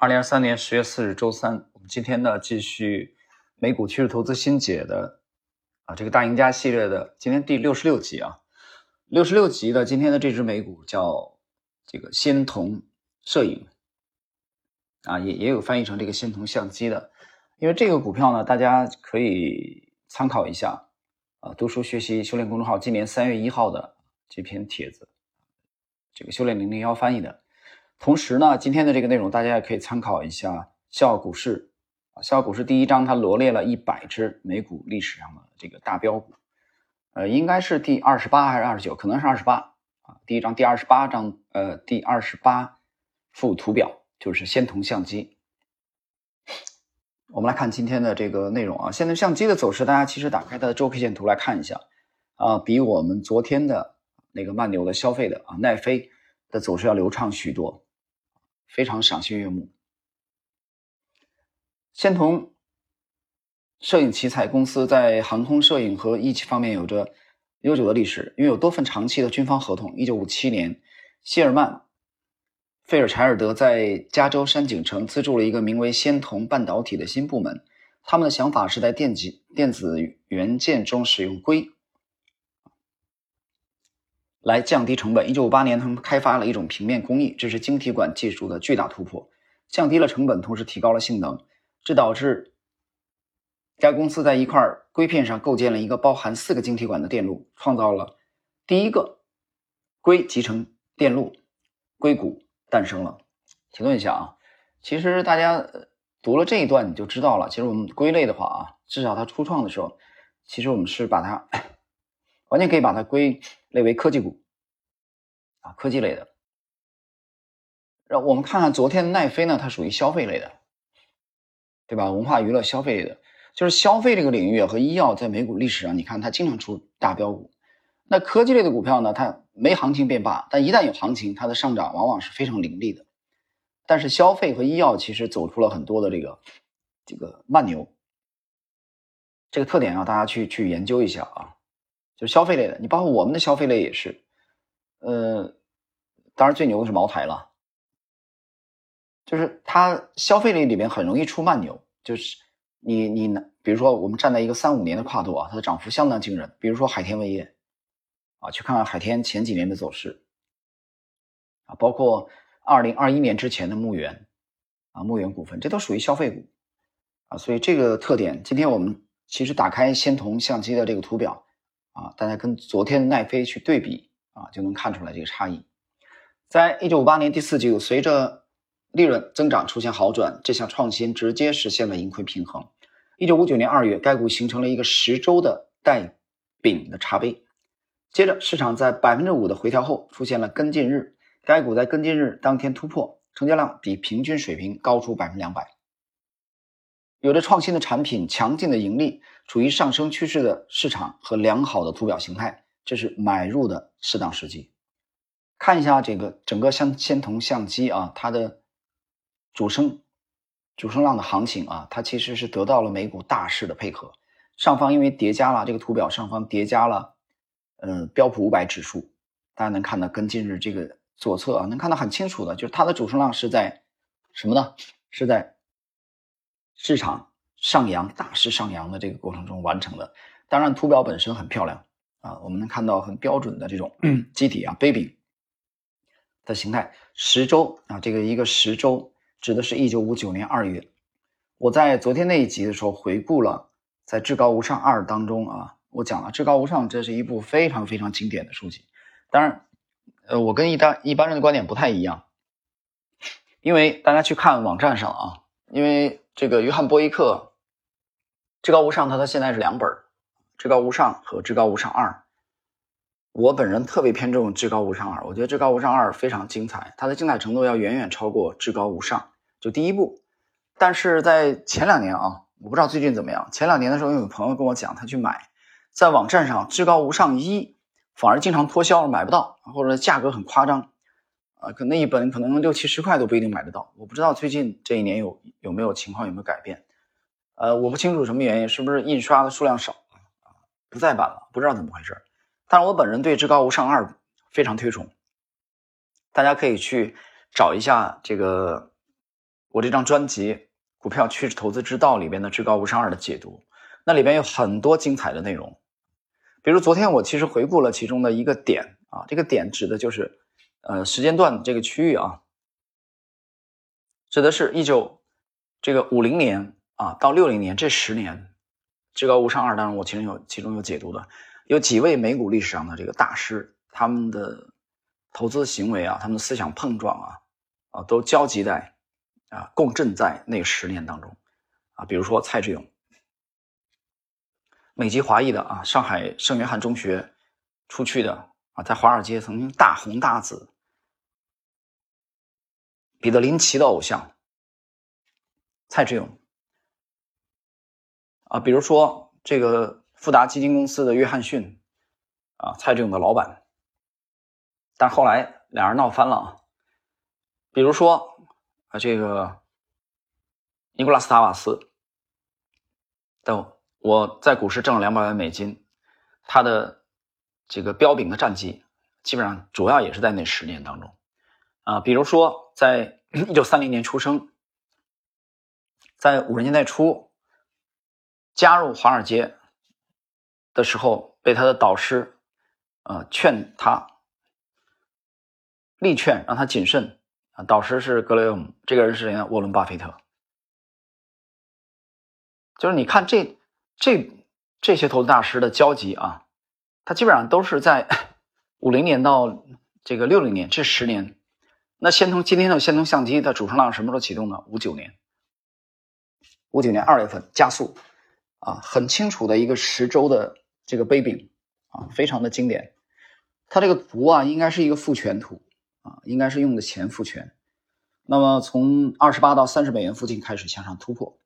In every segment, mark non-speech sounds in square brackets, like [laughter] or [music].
二零二三年十月四日周三，我们今天呢继续美股趋势投资新解的啊这个大赢家系列的今天第六十六集啊，六十六集的今天的这只美股叫这个仙童摄影啊，也也有翻译成这个仙童相机的，因为这个股票呢，大家可以参考一下啊，读书学习修炼公众号今年三月一号的这篇帖子，这个修炼零零幺翻译的。同时呢，今天的这个内容大家也可以参考一下《笑傲股市》啊，《笑傲股市》第一章它罗列了一百只美股历史上的这个大标股，呃，应该是第二十八还是二十九？可能是二十八啊。第一章第二十八章，呃，第二十八幅图表就是仙童相机。我们来看今天的这个内容啊，仙童相机的走势，大家其实打开它的周 K 线图来看一下啊，比我们昨天的那个慢牛的消费的啊奈飞的走势要流畅许多。非常赏心悦目。仙童摄影奇彩公司在航空摄影和仪器方面有着悠久的历史，拥有多份长期的军方合同。一九五七年，谢尔曼·费尔柴尔德在加州山景城资助了一个名为“仙童半导体”的新部门。他们的想法是在电极电子元件中使用硅。来降低成本。一九五八年，他们开发了一种平面工艺，这是晶体管技术的巨大突破，降低了成本，同时提高了性能。这导致该公司在一块硅片上构建了一个包含四个晶体管的电路，创造了第一个硅集成电路，硅谷诞生了。停顿一下啊，其实大家读了这一段你就知道了。其实我们归类的话啊，至少它初创的时候，其实我们是把它完全可以把它归。类为科技股，啊，科技类的。让我们看看昨天的奈飞呢，它属于消费类的，对吧？文化娱乐消费类的，就是消费这个领域和医药在美股历史上，你看它经常出大标股。那科技类的股票呢，它没行情便罢，但一旦有行情，它的上涨往往是非常凌厉的。但是消费和医药其实走出了很多的这个这个慢牛，这个特点要大家去去研究一下啊。就消费类的，你包括我们的消费类也是，呃，当然最牛的是茅台了，就是它消费类里面很容易出慢牛，就是你你比如说我们站在一个三五年的跨度啊，它的涨幅相当惊人。比如说海天味业，啊，去看看海天前几年的走势，啊，包括二零二一年之前的牧原，啊，牧原股份，这都属于消费股，啊，所以这个特点，今天我们其实打开仙童相机的这个图表。啊，大家跟昨天的奈飞去对比啊，就能看出来这个差异。在一九五八年第四季度，随着利润增长出现好转，这项创新直接实现了盈亏平衡。一九五九年二月，该股形成了一个十周的带柄的茶杯。接着，市场在百分之五的回调后出现了跟进日，该股在跟进日当天突破，成交量比平均水平高出百分之两百。有着创新的产品、强劲的盈利、处于上升趋势的市场和良好的图表形态，这是买入的适当时机。看一下这个整个相仙童相机啊，它的主升、主升浪的行情啊，它其实是得到了美股大势的配合。上方因为叠加了这个图表上方叠加了，嗯，标普五百指数，大家能看到跟近日这个左侧啊，能看到很清楚的，就是它的主升浪是在什么呢？是在。市场上扬、大势上扬的这个过程中完成的。当然，图表本身很漂亮啊，我们能看到很标准的这种 [clears throat] 机体啊、杯柄的形态。十周啊，这个一个十周指的是一九五九年二月。我在昨天那一集的时候回顾了，在《至高无上二》当中啊，我讲了《至高无上》，这是一部非常非常经典的书籍。当然，呃，我跟一般一般人的观点不太一样，因为大家去看网站上啊，因为。这个约翰波伊克《至高无上》，它它现在是两本，《至高无上》和《至高无上二》。我本人特别偏重《至高无上二》，我觉得《至高无上二》非常精彩，它的精彩程度要远远超过《至高无上》就第一部。但是在前两年啊，我不知道最近怎么样。前两年的时候，有朋友跟我讲，他去买，在网站上《至高无上一》反而经常脱销，买不到，或者价格很夸张。啊，可那一本可能六七十块都不一定买得到。我不知道最近这一年有有没有情况有没有改变，呃，我不清楚什么原因，是不是印刷的数量少啊？不再版了，不知道怎么回事。但是我本人对《至高无上二》非常推崇，大家可以去找一下这个我这张专辑《股票趋势投资之道》里边的至高无上二的解读，那里边有很多精彩的内容。比如昨天我其实回顾了其中的一个点啊，这个点指的就是呃时间段这个区域啊，指的是一九这个五零年啊到六零年这十年，至高无上二当中我其中有其中有解读的，有几位美股历史上的这个大师，他们的投资行为啊，他们的思想碰撞啊啊都交集在。啊，共振在那十年当中，啊，比如说蔡志勇，美籍华裔的啊，上海圣约翰中学出去的啊，在华尔街曾经大红大紫，彼得林奇的偶像蔡志勇，啊，比如说这个富达基金公司的约翰逊，啊，蔡志勇的老板，但后来俩人闹翻了啊，比如说。啊，这个尼古拉斯塔瓦斯，等我在股市挣了两百万美金，他的这个彪炳的战绩，基本上主要也是在那十年当中啊。比如说，在一九三零年出生，在五十年代初加入华尔街的时候，被他的导师啊劝他，力劝让他谨慎。啊导师是格雷厄姆，这个人是谁呢？沃伦·巴菲特。就是你看这这这些投资大师的交集啊，他基本上都是在五零年到这个六零年这十年。那先通今天的先通相机的主升浪什么时候启动呢？五九年，五九年二月份加速啊，很清楚的一个十周的这个杯柄啊，非常的经典。它这个图啊，应该是一个复权图。啊，应该是用的前复权，那么从二十八到三十美元附近开始向上突破，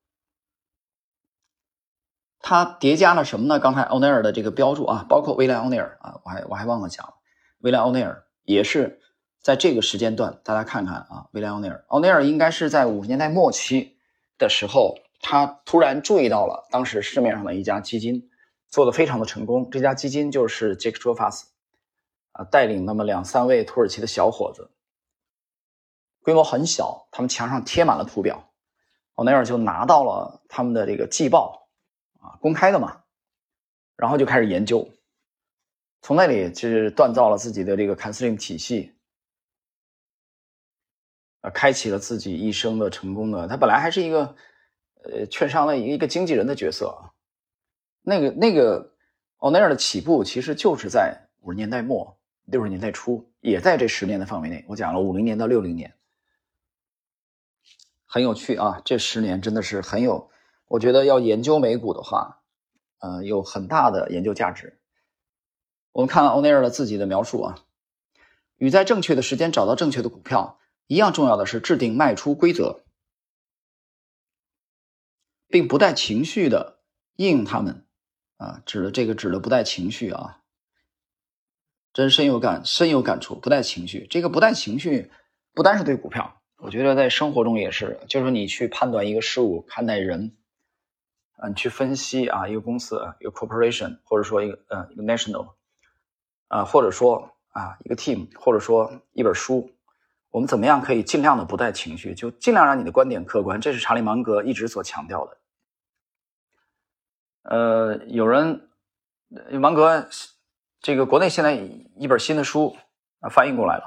它叠加了什么呢？刚才欧内尔的这个标注啊，包括威廉欧内尔啊，我还我还忘了讲了，威廉欧内尔也是在这个时间段，大家看看啊，威廉欧内尔，欧内尔应该是在五十年代末期的时候，他突然注意到了当时市面上的一家基金做的非常的成功，这家基金就是杰克卓法斯。啊，带领那么两三位土耳其的小伙子，规模很小，他们墙上贴满了图表，奥内尔就拿到了他们的这个季报，啊，公开的嘛，然后就开始研究，从那里就是锻造了自己的这个 c o n s l i n g 体系，啊，开启了自己一生的成功的。他本来还是一个呃券商的一个经纪人的角色啊，那个那个奥内尔的起步其实就是在五十年代末。六十年代初，也在这十年的范围内。我讲了五零年到六零年，很有趣啊！这十年真的是很有，我觉得要研究美股的话，呃，有很大的研究价值。我们看欧内尔的自己的描述啊，与在正确的时间找到正确的股票一样重要的是制定卖出规则，并不带情绪的应用它们啊，指的这个指的不带情绪啊。真深有感，深有感触，不带情绪。这个不带情绪，不单是对股票，我觉得在生活中也是。就是你去判断一个事物，看待人，你，去分析啊，一个公司啊，一个 corporation，或者说一个呃一个 national，啊，或者说啊一个 team，或者说一本书，我们怎么样可以尽量的不带情绪，就尽量让你的观点客观。这是查理芒格一直所强调的。呃，有人芒格。这个国内现在一本新的书啊翻译过来了，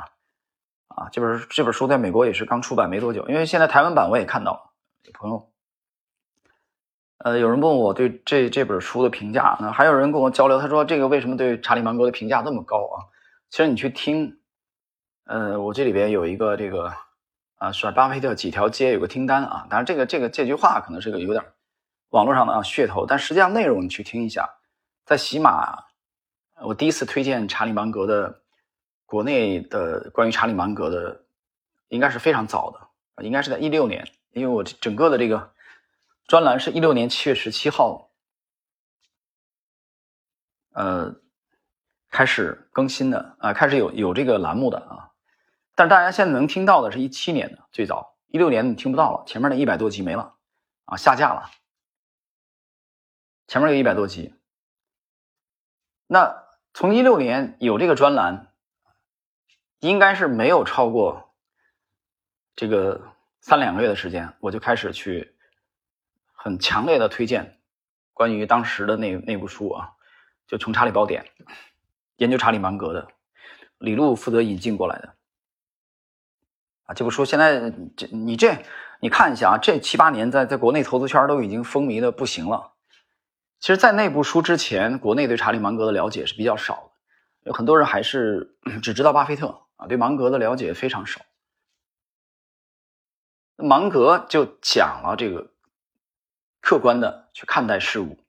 啊，这本这本书在美国也是刚出版没多久，因为现在台湾版我也看到了，有朋友，呃，有人问我对这这本书的评价，那还有人跟我交流，他说这个为什么对查理芒格的评价那么高啊？其实你去听，呃，我这里边有一个这个啊，甩巴菲特几条街有个听单啊，当然这个这个这句话可能是个有点网络上的啊噱头，但实际上内容你去听一下，在喜马。我第一次推荐查理芒格的国内的关于查理芒格的，应该是非常早的，应该是在一六年，因为我整个的这个专栏是一六年七月十七号，呃，开始更新的啊，开始有有这个栏目的啊，但是大家现在能听到的是一七年的最早，一六年你听不到了，前面那一百多集没了啊，下架了，前面有一百多集，那。从一六年有这个专栏，应该是没有超过这个三两个月的时间，我就开始去很强烈的推荐关于当时的那那部书啊，就《穷查理宝典》，研究查理芒格的，李路负责引进过来的啊。这部书现在这你这你看一下啊，这七八年在在国内投资圈都已经风靡的不行了。其实，在那部书之前，国内对查理芒格的了解是比较少的，有很多人还是 [clears throat] 只知道巴菲特啊，对芒格的了解非常少。芒格就讲了这个客观的去看待事物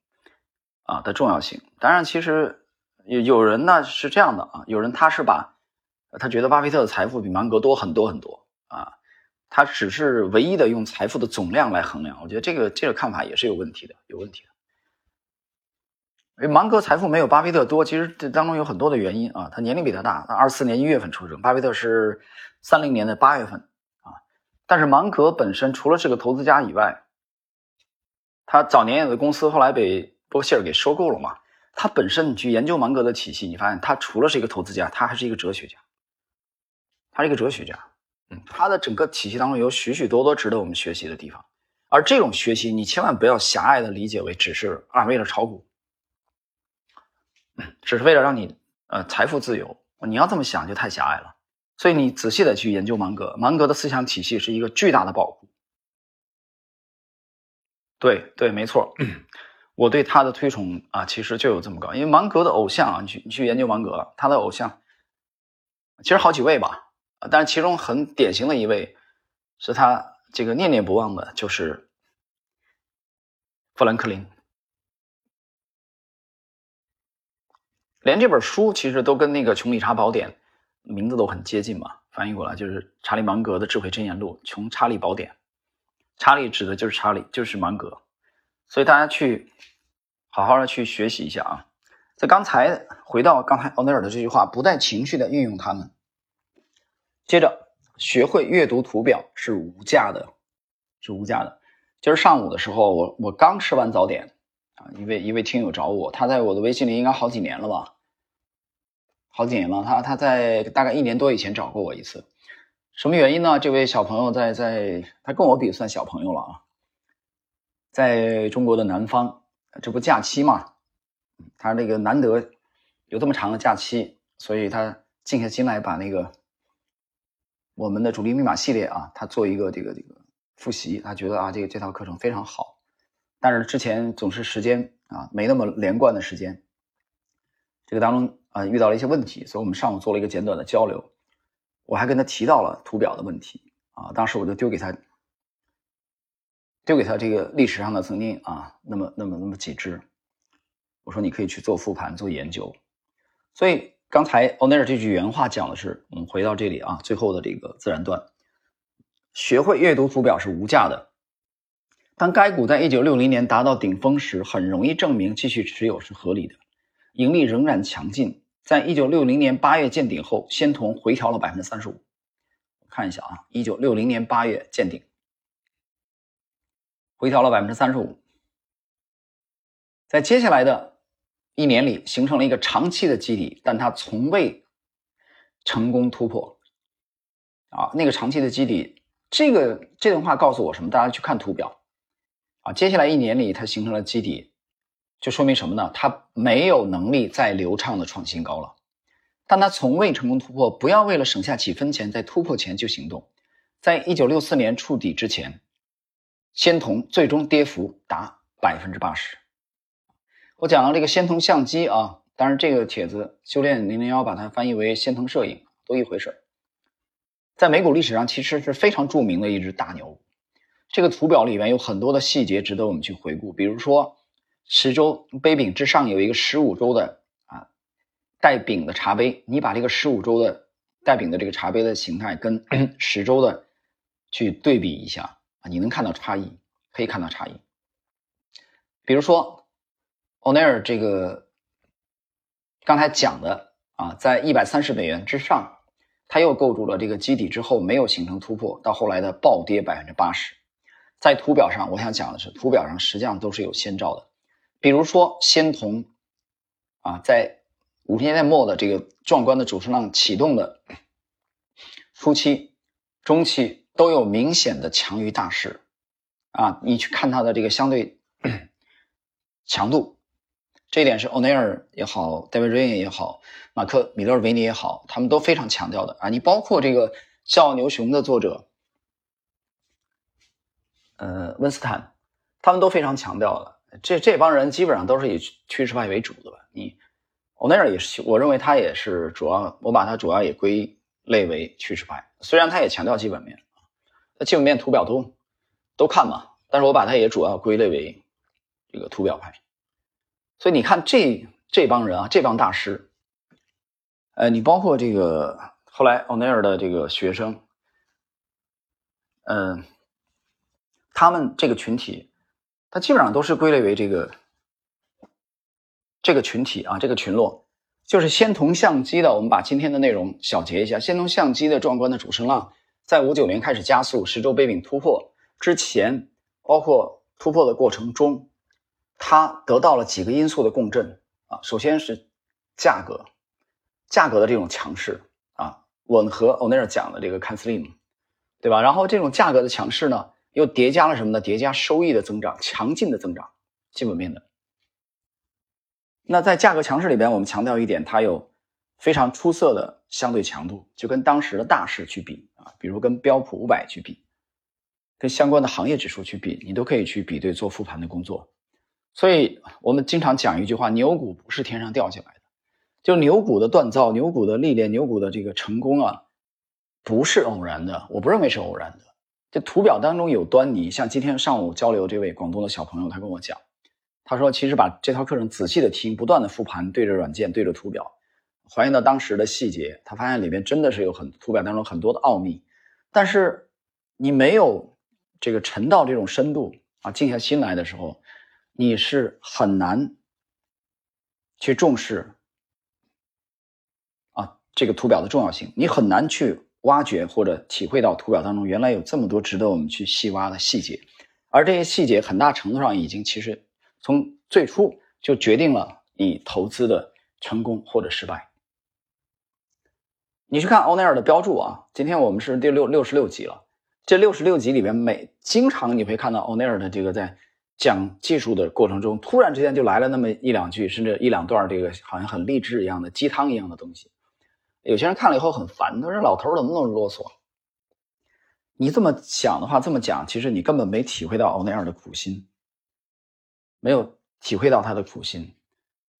啊的重要性。当然，其实有有人呢是这样的啊，有人他是把他觉得巴菲特的财富比芒格多很多很多啊，他只是唯一的用财富的总量来衡量。我觉得这个这个看法也是有问题的，有问题的。因为芒格财富没有巴菲特多，其实这当中有很多的原因啊。他年龄比他大，他二四年一月份出生，巴菲特是三零年的八月份啊。但是芒格本身除了是个投资家以外，他早年有的公司后来被波希尔给收购了嘛。他本身你去研究芒格的体系，你发现他除了是一个投资家，他还是一个哲学家，他是一个哲学家。嗯，他的整个体系当中有许许多多值得我们学习的地方，而这种学习你千万不要狭隘的理解为只是啊为了炒股。只是为了让你呃财富自由，你要这么想就太狭隘了。所以你仔细的去研究芒格，芒格的思想体系是一个巨大的宝库。对对，没错，我对他的推崇啊，其实就有这么高。因为芒格的偶像啊，你去你去研究芒格，他的偶像其实好几位吧，但是其中很典型的一位是他这个念念不忘的，就是富兰克林。连这本书其实都跟那个《穷理查宝典》名字都很接近嘛，翻译过来就是查理芒格的智慧箴言录《穷查理宝典》。查理指的就是查理，就是芒格，所以大家去好好的去学习一下啊。在刚才回到刚才奥尼尔的这句话，不带情绪的运用它们。接着，学会阅读图表是无价的，是无价的。今儿上午的时候，我我刚吃完早点。啊，一位一位听友找我，他在我的微信里应该好几年了吧，好几年了。他他在大概一年多以前找过我一次，什么原因呢？这位小朋友在在，他跟我比算小朋友了啊，在中国的南方，这不假期嘛，他那个难得有这么长的假期，所以他静下心来把那个我们的主力密码系列啊，他做一个这个这个复习，他觉得啊，这个这套课程非常好。但是之前总是时间啊没那么连贯的时间，这个当中啊遇到了一些问题，所以我们上午做了一个简短的交流，我还跟他提到了图表的问题啊，当时我就丢给他，丢给他这个历史上的曾经啊那么那么那么几只，我说你可以去做复盘做研究，所以刚才欧内尔这句原话讲的是，我们回到这里啊最后的这个自然段，学会阅读图表是无价的。当该股在一九六零年达到顶峰时，很容易证明继续持有是合理的，盈利仍然强劲。在一九六零年八月见顶后，仙童回调了百分之三十五。看一下啊，一九六零年八月见顶，回调了百分之三十五。在接下来的一年里，形成了一个长期的基底，但它从未成功突破。啊，那个长期的基底，这个这段话告诉我什么？大家去看图表。啊，接下来一年里，它形成了基底，就说明什么呢？它没有能力再流畅的创新高了，但它从未成功突破。不要为了省下几分钱，在突破前就行动。在一九六四年触底之前，仙童最终跌幅达百分之八十。我讲了这个仙童相机啊，当然这个帖子修炼零零幺把它翻译为仙童摄影，都一回事在美股历史上，其实是非常著名的一只大牛。这个图表里面有很多的细节值得我们去回顾，比如说十周杯柄之上有一个十五周的啊带柄的茶杯，你把这个十五周的带柄的这个茶杯的形态跟 [clears throat] 十周的去对比一下啊，你能看到差异，可以看到差异。比如说欧奈尔这个刚才讲的啊，在一百三十美元之上，它又构筑了这个基底之后没有形成突破，到后来的暴跌百分之八十。在图表上，我想讲的是，图表上实际上都是有先兆的。比如说，仙童啊，在五十年代末的这个壮观的主升浪启动的初期、中期都有明显的强于大势啊。你去看它的这个相对强度，这一点是欧内尔也好，David Rain 也好，马克米勒维尼也好，他们都非常强调的啊。你包括这个《笑傲牛熊》的作者，呃，温斯坦，他们都非常强调的。这这帮人基本上都是以趋势派为主的吧？你欧内尔也是，我认为他也是主要，我把他主要也归类为趋势派。虽然他也强调基本面，那基本面图表都都看嘛，但是我把他也主要归类为这个图表派。所以你看这这帮人啊，这帮大师，呃，你包括这个后来奥内尔的这个学生，嗯，他们这个群体，它基本上都是归类为这个这个群体啊，这个群落。就是仙童相机的，我们把今天的内容小结一下。仙童相机的壮观的主升浪，在五九年开始加速，十周背饼突破之前，包括突破的过程中，它得到了几个因素的共振啊。首先是价格，价格的这种强势啊，吻合欧内尔讲的这个看 slim，对吧？然后这种价格的强势呢，又叠加了什么呢？叠加收益的增长，强劲的增长，基本面的。那在价格强势里边，我们强调一点，它有非常出色的相对强度，就跟当时的大势去比啊，比如跟标普五百去比，跟相关的行业指数去比，你都可以去比对做复盘的工作。所以我们经常讲一句话：牛股不是天上掉下来的，就牛股的锻造、牛股的历练、牛股的这个成功啊，不是偶然的。我不认为是偶然的。这图表当中有端倪，像今天上午交流这位广东的小朋友，他跟我讲。他说：“其实把这套课程仔细的听，不断的复盘，对着软件，对着图表，还原到当时的细节，他发现里面真的是有很图表当中很多的奥秘。但是你没有这个沉到这种深度啊，静下心来的时候，你是很难去重视啊这个图表的重要性。你很难去挖掘或者体会到图表当中原来有这么多值得我们去细挖的细节，而这些细节很大程度上已经其实。”从最初就决定了你投资的成功或者失败。你去看欧奈尔的标注啊，今天我们是第六六十六集了。这六十六集里面，每经常你会看到欧奈尔的这个在讲技术的过程中，突然之间就来了那么一两句，甚至一两段，这个好像很励志一样的鸡汤一样的东西。有些人看了以后很烦，他说：“老头怎么那么啰嗦？”你这么想的话，这么讲，其实你根本没体会到欧奈尔的苦心。没有体会到他的苦心，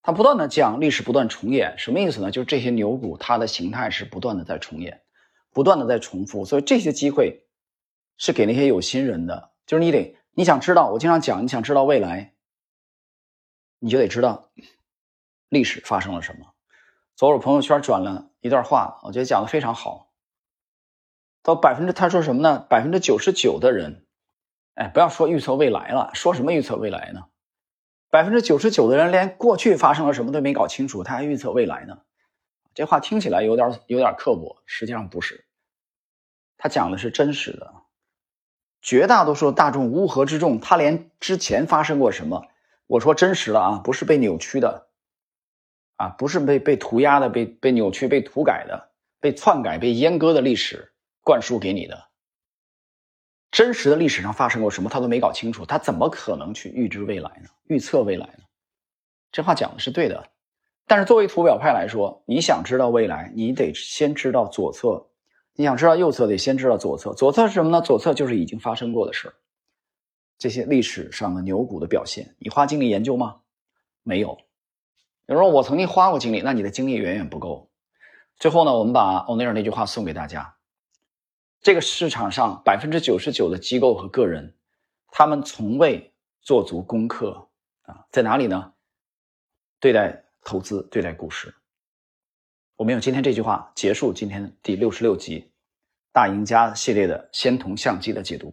他不断的讲历史不断重演，什么意思呢？就是这些牛股它的形态是不断的在重演，不断的在重复，所以这些机会是给那些有心人的。就是你得你想知道，我经常讲，你想知道未来，你就得知道历史发生了什么。昨儿我朋友圈转了一段话，我觉得讲的非常好。到百分之他说什么呢？百分之九十九的人，哎，不要说预测未来了，说什么预测未来呢？百分之九十九的人连过去发生了什么都没搞清楚，他还预测未来呢？这话听起来有点有点刻薄，实际上不是。他讲的是真实的，绝大多数大众乌合之众，他连之前发生过什么，我说真实的啊，不是被扭曲的，啊，不是被被涂鸦的、被被扭曲、被涂改的、被篡改、被阉割的历史灌输给你的。真实的历史上发生过什么，他都没搞清楚，他怎么可能去预知未来呢？预测未来呢？这话讲的是对的，但是作为图表派来说，你想知道未来，你得先知道左侧；你想知道右侧，得先知道左侧。左侧是什么呢？左侧就是已经发生过的事这些历史上的牛股的表现，你花精力研究吗？没有。有人说我曾经花过精力，那你的精力远远不够。最后呢，我们把欧内尔那句话送给大家。这个市场上百分之九十九的机构和个人，他们从未做足功课啊，在哪里呢？对待投资，对待股市。我们用今天这句话结束今天第六十六集《大赢家》系列的仙童相机的解读。